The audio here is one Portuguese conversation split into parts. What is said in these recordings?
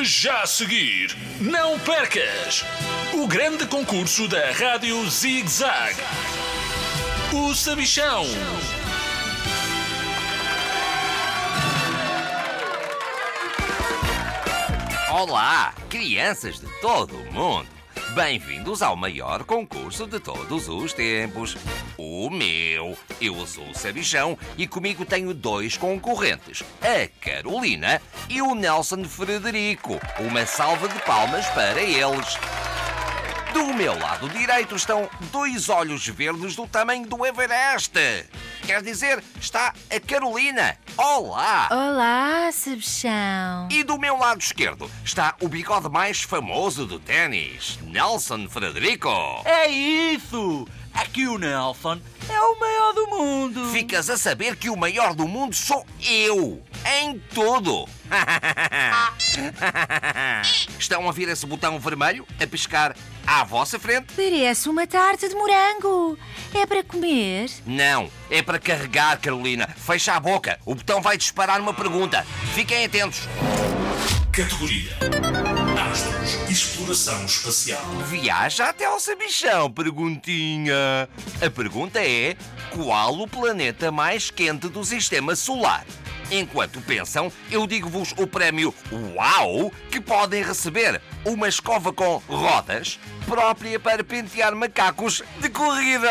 Já a seguir, não percas o grande concurso da Rádio Zig Zag. O Sabichão. Olá, crianças de todo o mundo. Bem-vindos ao maior concurso de todos os tempos. O meu. Eu sou o Sabichão e comigo tenho dois concorrentes, a Carolina e o Nelson Frederico. Uma salva de palmas para eles. Do meu lado direito estão dois olhos verdes do tamanho do Everest. Quer dizer, está a Carolina. Olá! Olá, Sabichão. E do meu lado esquerdo está o bigode mais famoso do ténis, Nelson Frederico. É isso! Aqui o Nelson é o maior do mundo. Ficas a saber que o maior do mundo sou eu, em tudo. Estão a ver esse botão vermelho a piscar à vossa frente? Parece uma tarte de morango. É para comer? Não, é para carregar, Carolina. Fecha a boca. O botão vai disparar uma pergunta. Fiquem atentos. Categoria: Astros, Exploração Espacial. Viaja até ao sabichão, perguntinha. A pergunta é: qual o planeta mais quente do sistema solar? Enquanto pensam, eu digo-vos o prémio UAU que podem receber: uma escova com rodas própria para pentear macacos de corrida.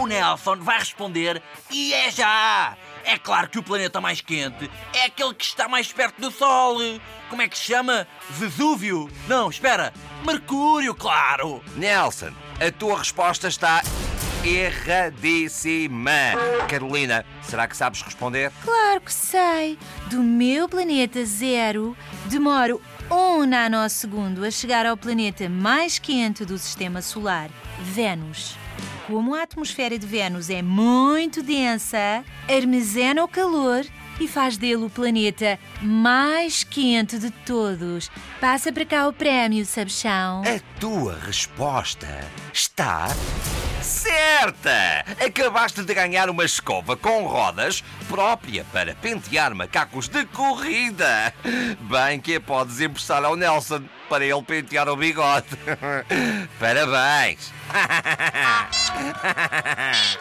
O Nelson vai responder e é já! É claro que o planeta mais quente é aquele que está mais perto do Sol. Como é que se chama? Vesúvio? Não, espera. Mercúrio, claro. Nelson, a tua resposta está erradíssima. Carolina, será que sabes responder? Claro que sei. Do meu planeta zero, demoro um nanosegundo a chegar ao planeta mais quente do sistema solar, Vênus. Como a atmosfera de Vênus é muito densa, armazena o calor e faz dele o planeta mais quente de todos. Passa para cá o prémio, Sabichão. A tua resposta está certa! Acabaste de ganhar uma escova com rodas própria para pentear macacos de corrida. Bem que a podes emprestar ao Nelson para ele pentear o bigode. Parabéns!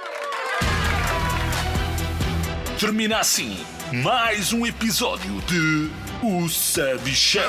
Termina assim mais um episódio de O Sabichão.